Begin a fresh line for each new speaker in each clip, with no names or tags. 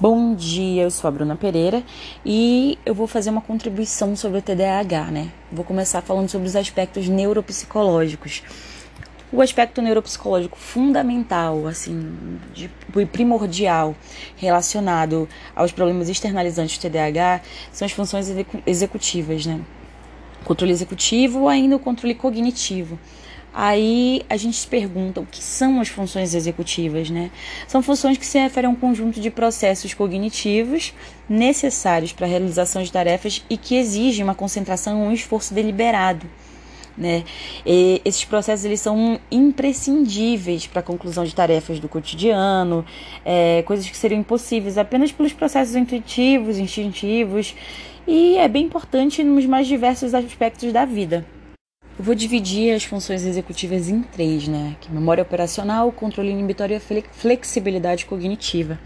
Bom dia, eu sou a Bruna Pereira e eu vou fazer uma contribuição sobre o TDAH, né? Vou começar falando sobre os aspectos neuropsicológicos. O aspecto neuropsicológico fundamental, assim, de, primordial relacionado aos problemas externalizantes do TDAH são as funções executivas, né? Controle executivo ainda o controle cognitivo. Aí a gente se pergunta o que são as funções executivas, né? São funções que se referem a um conjunto de processos cognitivos necessários para a realização de tarefas e que exigem uma concentração e um esforço deliberado. Né? E esses processos eles são imprescindíveis para a conclusão de tarefas do cotidiano, é, coisas que seriam impossíveis apenas pelos processos intuitivos, instintivos, e é bem importante nos mais diversos aspectos da vida. Eu vou dividir as funções executivas em três, né? Que é memória operacional, controle inibitório e flexibilidade cognitiva.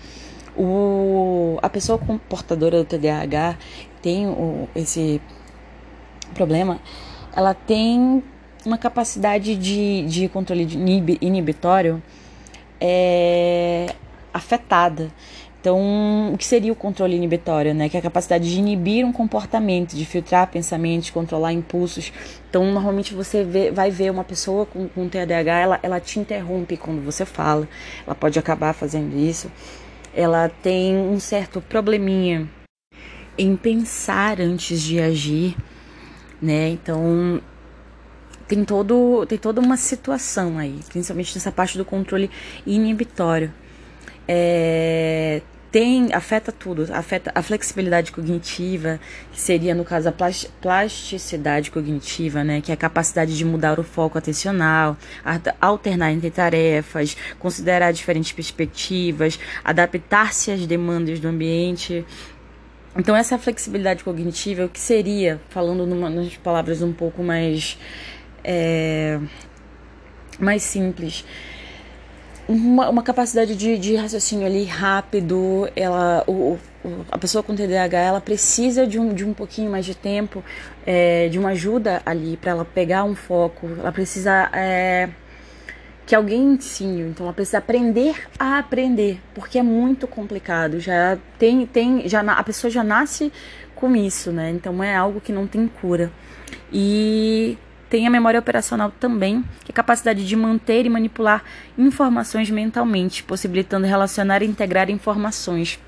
O, a pessoa portadora do TDAH tem o, esse problema, ela tem uma capacidade de, de controle inibitório é, afetada. Então, o que seria o controle inibitório, né? Que é a capacidade de inibir um comportamento, de filtrar pensamentos, controlar impulsos. Então, normalmente você vê, vai ver uma pessoa com, com TDAH, ela, ela te interrompe quando você fala. Ela pode acabar fazendo isso. Ela tem um certo probleminha em pensar antes de agir, né? Então, tem todo tem toda uma situação aí, principalmente nessa parte do controle inibitório. É, tem afeta tudo, afeta a flexibilidade cognitiva, que seria no caso a plasticidade cognitiva, né, que é a capacidade de mudar o foco atencional, alternar entre tarefas, considerar diferentes perspectivas, adaptar-se às demandas do ambiente. Então essa flexibilidade cognitiva, o que seria, falando numa, nas palavras um pouco mais é, mais simples, uma, uma capacidade de, de raciocínio ali rápido, ela, o, o, a pessoa com TDAH ela precisa de um, de um pouquinho mais de tempo, é, de uma ajuda ali para ela pegar um foco, ela precisa é, que alguém ensine, então ela precisa aprender a aprender, porque é muito complicado, já tem, tem já a pessoa já nasce com isso, né? Então é algo que não tem cura. E tem a memória operacional também, que é a capacidade de manter e manipular informações mentalmente, possibilitando relacionar e integrar informações.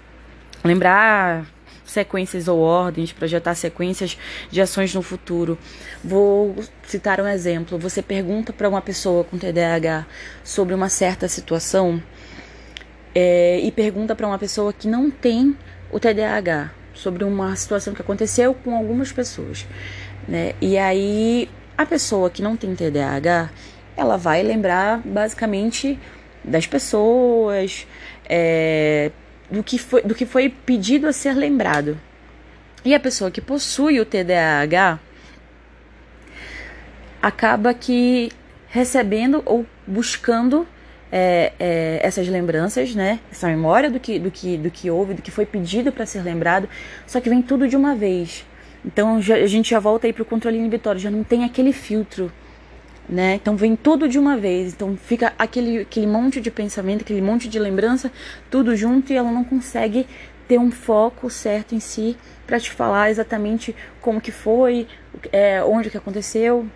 Lembrar sequências ou ordens, projetar sequências de ações no futuro. Vou citar um exemplo. Você pergunta para uma pessoa com TDAH sobre uma certa situação é, e pergunta para uma pessoa que não tem o TDAH sobre uma situação que aconteceu com algumas pessoas, né? E aí a pessoa que não tem TDAH, ela vai lembrar basicamente das pessoas, é, do, que foi, do que foi pedido a ser lembrado. E a pessoa que possui o TDAH acaba que recebendo ou buscando é, é, essas lembranças, né? Essa memória do que, do que, do que houve, do que foi pedido para ser lembrado, só que vem tudo de uma vez. Então já, a gente já volta aí para o controle inibitório, já não tem aquele filtro, né? Então vem tudo de uma vez, então fica aquele, aquele monte de pensamento, aquele monte de lembrança, tudo junto e ela não consegue ter um foco certo em si para te falar exatamente como que foi, é, onde que aconteceu,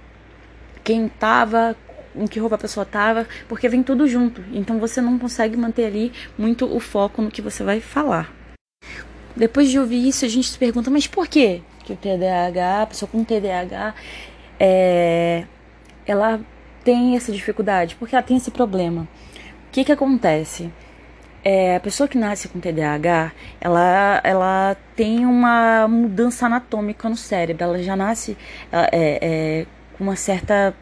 quem estava, em que roupa a pessoa estava, porque vem tudo junto. Então você não consegue manter ali muito o foco no que você vai falar. Depois de ouvir isso, a gente se pergunta, mas por quê? Que o TDAH, a pessoa com TDAH, é, ela tem essa dificuldade, porque ela tem esse problema. O que que acontece? É, a pessoa que nasce com TDAH, ela, ela tem uma mudança anatômica no cérebro, ela já nasce é, é, com uma certa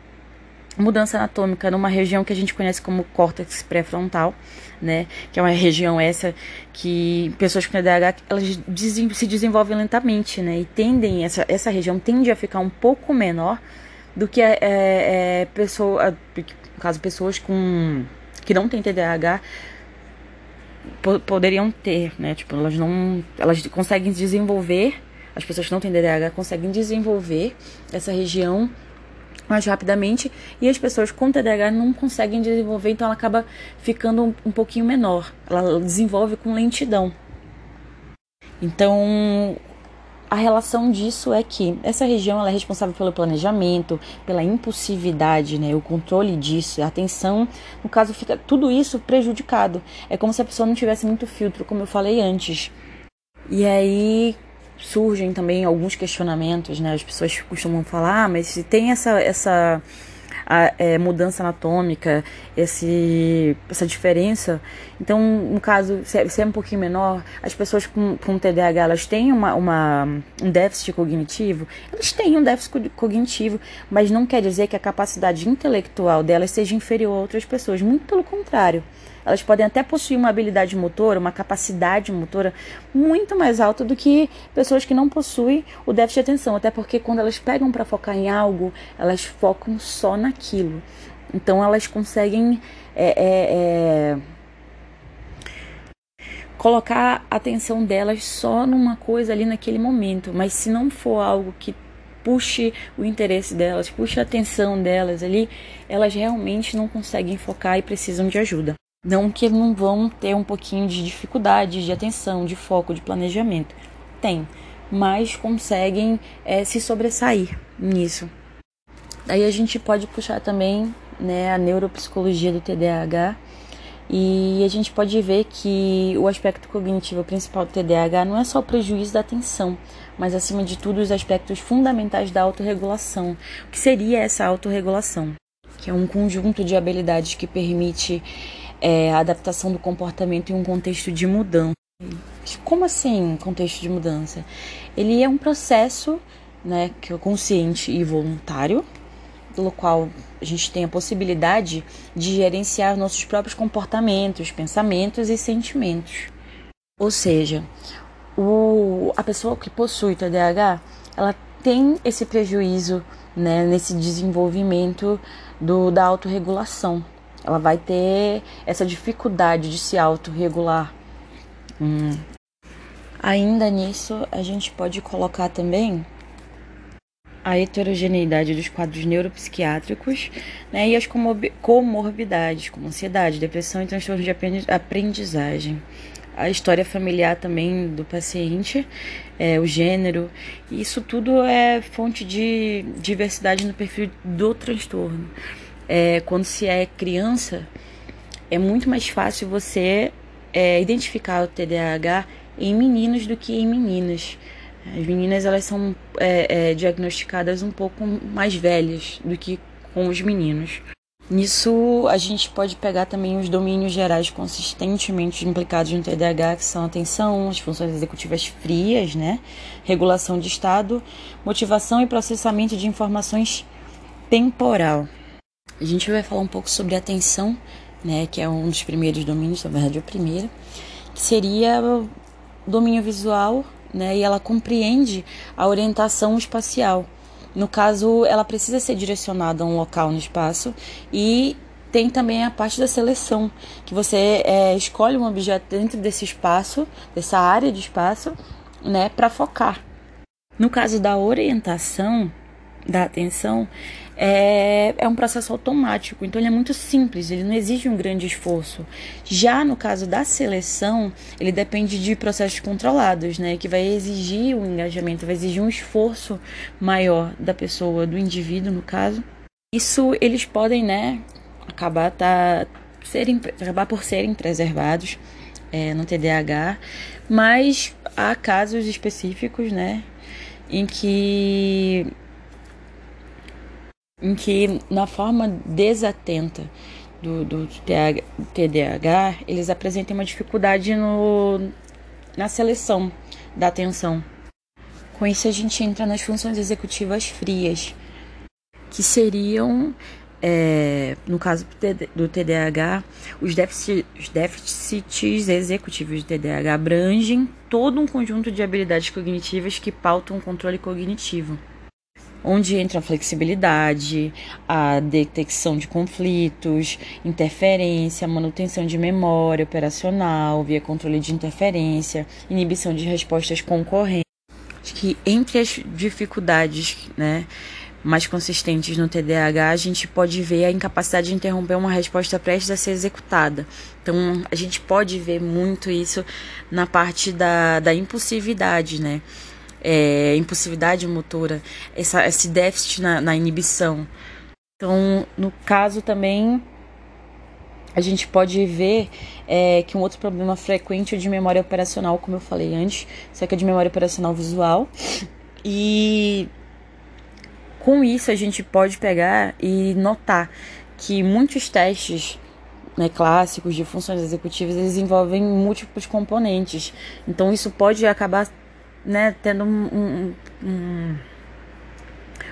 mudança anatômica numa região que a gente conhece como córtex pré-frontal, né? Que é uma região essa que pessoas com TDAH elas se desenvolvem lentamente, né? E tendem essa essa região tende a ficar um pouco menor do que é, é, é pessoa, no caso pessoas com que não têm TDAH poderiam ter, né? Tipo, elas não elas conseguem desenvolver as pessoas que não têm TDAH conseguem desenvolver essa região mais rapidamente e as pessoas com TDAH não conseguem desenvolver, então ela acaba ficando um, um pouquinho menor. Ela desenvolve com lentidão. Então, a relação disso é que essa região é responsável pelo planejamento, pela impulsividade, né, o controle disso, a atenção, no caso fica tudo isso prejudicado. É como se a pessoa não tivesse muito filtro, como eu falei antes. E aí surgem também alguns questionamentos, né? As pessoas costumam falar, ah, mas se tem essa essa a, é, mudança anatômica, esse, essa diferença. Então, no caso, se é, se é um pouquinho menor, as pessoas com, com TDAH, elas têm uma, uma, um déficit cognitivo? Elas têm um déficit cognitivo, mas não quer dizer que a capacidade intelectual delas seja inferior a outras pessoas. Muito pelo contrário. Elas podem até possuir uma habilidade motora, uma capacidade motora muito mais alta do que pessoas que não possuem o déficit de atenção. Até porque quando elas pegam para focar em algo, elas focam só naquilo. Então elas conseguem é, é, é, colocar a atenção delas só numa coisa ali naquele momento. Mas se não for algo que puxe o interesse delas, puxe a atenção delas ali, elas realmente não conseguem focar e precisam de ajuda. Não que não vão ter um pouquinho de dificuldade de atenção, de foco, de planejamento. Tem, mas conseguem é, se sobressair nisso. Aí a gente pode puxar também né, a neuropsicologia do TDAH e a gente pode ver que o aspecto cognitivo principal do TDAH não é só o prejuízo da atenção, mas acima de tudo os aspectos fundamentais da autorregulação. O que seria essa autorregulação? Que é um conjunto de habilidades que permite é, a adaptação do comportamento em um contexto de mudança. Como assim, contexto de mudança? Ele é um processo, né, que é consciente e voluntário, pelo qual a gente tem a possibilidade de gerenciar nossos próprios comportamentos, pensamentos e sentimentos. Ou seja, o, a pessoa que possui TDAH, ela tem esse prejuízo né, nesse desenvolvimento do, da autorregulação. Ela vai ter essa dificuldade de se autorregular. Hum. Ainda nisso, a gente pode colocar também a heterogeneidade dos quadros neuropsiquiátricos né, e as comorbidades, como ansiedade, depressão e transtorno de aprendizagem. A história familiar também do paciente, é, o gênero, isso tudo é fonte de diversidade no perfil do transtorno é, quando se é criança, é muito mais fácil você é, identificar o TDAH em meninos do que em meninas. As meninas elas são é, é, diagnosticadas um pouco mais velhas do que com os meninos. Nisso, a gente pode pegar também os domínios gerais consistentemente implicados no TDAH, que são atenção, as funções executivas frias, né? regulação de estado, motivação e processamento de informações temporal. A gente vai falar um pouco sobre atenção, né, que é um dos primeiros domínios, na verdade é o primeiro, que seria domínio visual, né, e ela compreende a orientação espacial. No caso, ela precisa ser direcionada a um local no espaço e tem também a parte da seleção, que você é, escolhe um objeto dentro desse espaço, dessa área de espaço, né, para focar. No caso da orientação, da atenção, é, é um processo automático, então ele é muito simples, ele não exige um grande esforço. Já no caso da seleção, ele depende de processos controlados, né, que vai exigir um engajamento, vai exigir um esforço maior da pessoa, do indivíduo, no caso. Isso eles podem, né, acabar tá serem acabar por serem preservados é, no TDAH, mas há casos específicos, né, em que em que na forma desatenta do, do TDAH, eles apresentam uma dificuldade no, na seleção da atenção. Com isso, a gente entra nas funções executivas frias, que seriam, é, no caso do TDAH, os os déficits executivos do TDAH abrangem todo um conjunto de habilidades cognitivas que pautam o controle cognitivo onde entra a flexibilidade, a detecção de conflitos, interferência, manutenção de memória operacional via controle de interferência, inibição de respostas concorrentes. Que entre as dificuldades, né, mais consistentes no TDAH, a gente pode ver a incapacidade de interromper uma resposta prestes a ser executada. Então, a gente pode ver muito isso na parte da, da impulsividade, né? É, impulsividade motora, essa, esse déficit na, na inibição. Então, no caso também, a gente pode ver é, que um outro problema frequente é de memória operacional, como eu falei antes, só que é de memória operacional visual. E com isso a gente pode pegar e notar que muitos testes né, clássicos de funções executivas eles envolvem múltiplos componentes. Então isso pode acabar né, tendo um, um, um,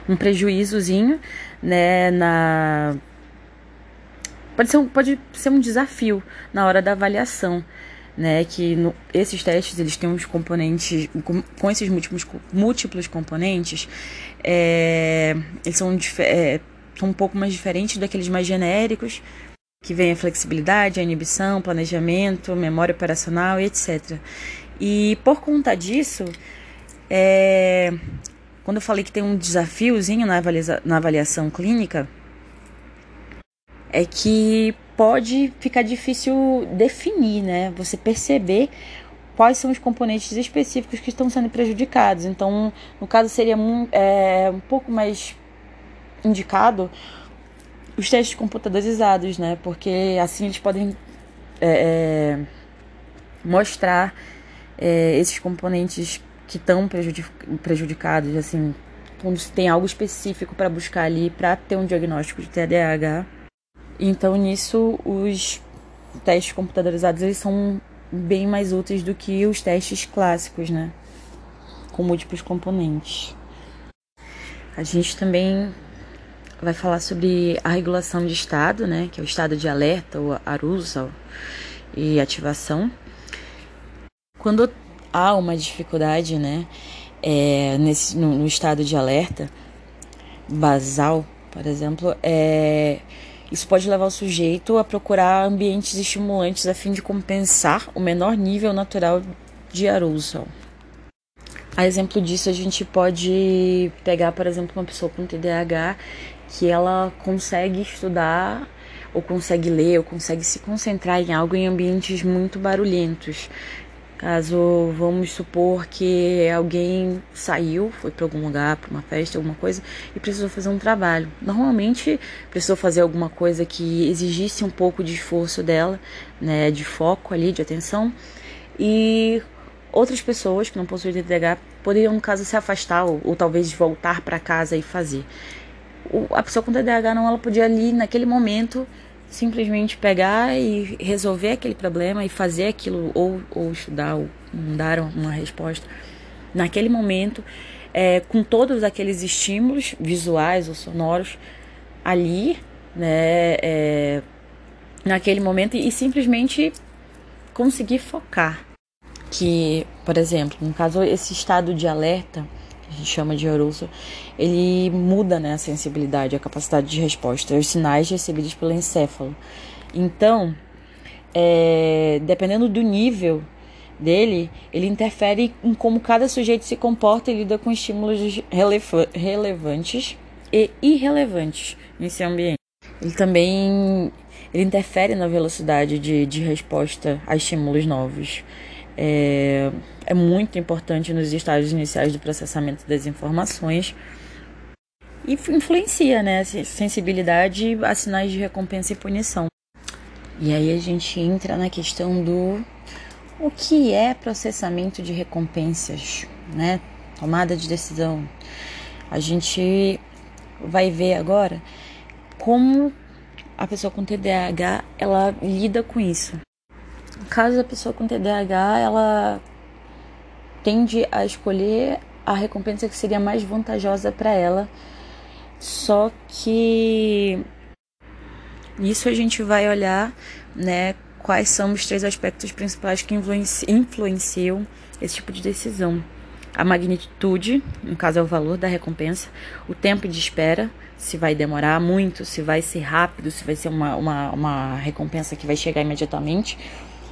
um prejuízozinho né, na pode ser, um, pode ser um desafio na hora da avaliação né, que no, esses testes eles têm uns componentes com, com esses múltiplos, múltiplos componentes, é, eles são, é, são um pouco mais diferentes daqueles mais genéricos, que vem a flexibilidade, a inibição, planejamento, memória operacional, etc. E por conta disso, é, quando eu falei que tem um desafiozinho na, avalia, na avaliação clínica, é que pode ficar difícil definir, né? Você perceber quais são os componentes específicos que estão sendo prejudicados. Então, no caso, seria um, é, um pouco mais indicado os testes computadorizados, né? Porque assim eles podem é, é mostrar é, esses componentes que estão prejudicados, assim, quando tem algo específico para buscar ali para ter um diagnóstico de TDAH. Então, nisso, os testes computadorizados eles são bem mais úteis do que os testes clássicos, né? Com múltiplos componentes. A gente também vai falar sobre a regulação de estado, né? Que é o estado de alerta, ou arousal e ativação. Quando há uma dificuldade, né? É, nesse, no, no estado de alerta basal, por exemplo, é isso pode levar o sujeito a procurar ambientes estimulantes a fim de compensar o menor nível natural de arousal. A exemplo disso, a gente pode pegar, por exemplo, uma pessoa com TDAH que ela consegue estudar ou consegue ler ou consegue se concentrar em algo em ambientes muito barulhentos. Caso vamos supor que alguém saiu, foi para algum lugar, para uma festa, alguma coisa, e precisou fazer um trabalho. Normalmente precisou fazer alguma coisa que exigisse um pouco de esforço dela, né, de foco ali, de atenção. E outras pessoas que não possuem TDAH poderiam, no caso, se afastar ou, ou talvez voltar para casa e fazer. O, a pessoa com TDAH não, ela podia ali naquele momento simplesmente pegar e resolver aquele problema e fazer aquilo, ou, ou estudar, ou dar uma resposta naquele momento, é, com todos aqueles estímulos visuais ou sonoros ali, né, é, naquele momento, e, e simplesmente conseguir focar. Que, por exemplo, no caso, esse estado de alerta chama de arousal, ele muda né, a sensibilidade, a capacidade de resposta aos sinais recebidos pelo encéfalo. Então, é, dependendo do nível dele, ele interfere em como cada sujeito se comporta e lida com estímulos relevantes e irrelevantes nesse ambiente. Ele também ele interfere na velocidade de, de resposta a estímulos novos é, é muito importante nos estágios iniciais do processamento das informações e influencia, né, sensibilidade a sinais de recompensa e punição. E aí a gente entra na questão do o que é processamento de recompensas, né? Tomada de decisão. A gente vai ver agora como a pessoa com TDAH ela lida com isso caso a pessoa com TDAH ela tende a escolher a recompensa que seria mais vantajosa para ela. Só que nisso a gente vai olhar, né, quais são os três aspectos principais que influenciam esse tipo de decisão. A magnitude, no caso é o valor da recompensa, o tempo de espera, se vai demorar muito, se vai ser rápido, se vai ser uma, uma, uma recompensa que vai chegar imediatamente,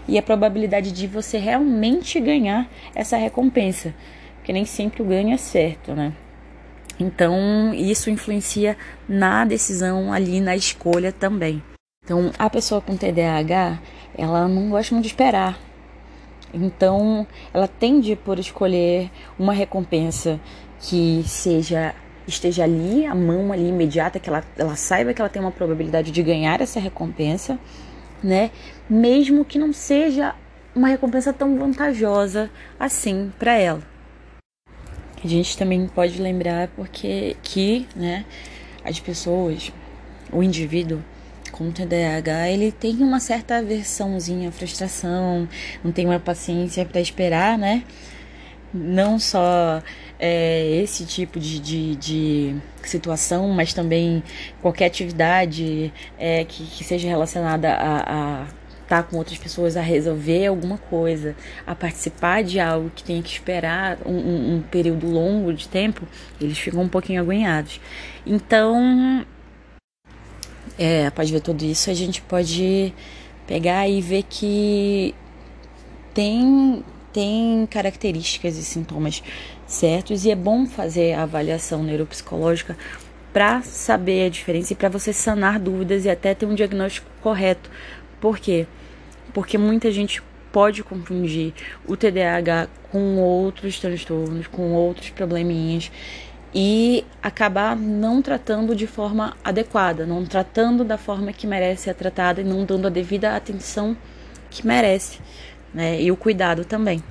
e a probabilidade de você realmente ganhar essa recompensa, porque nem sempre o ganho é certo, né? Então, isso influencia na decisão ali, na escolha também. Então, a pessoa com TDAH, ela não gosta muito de esperar. Então, ela tende por escolher uma recompensa que seja esteja ali, a mão ali imediata, que ela, ela saiba que ela tem uma probabilidade de ganhar essa recompensa, né? Mesmo que não seja uma recompensa tão vantajosa assim para ela. A gente também pode lembrar porque que, né, as pessoas, o indivíduo com TDAH, ele tem uma certa aversãozinha, frustração, não tem uma paciência para esperar, né? Não só é, esse tipo de, de, de, situação, mas também qualquer atividade é, que, que seja relacionada a, a estar com outras pessoas, a resolver alguma coisa, a participar de algo que tem que esperar um, um, período longo de tempo, eles ficam um pouquinho aguenhados. Então, é, após ver tudo isso, a gente pode pegar e ver que tem, tem características e sintomas certos e é bom fazer a avaliação neuropsicológica para saber a diferença e para você sanar dúvidas e até ter um diagnóstico correto. Por quê? Porque muita gente pode confundir o TDAH com outros transtornos, com outros probleminhas e acabar não tratando de forma adequada, não tratando da forma que merece ser tratada e não dando a devida atenção que merece, né? E o cuidado também.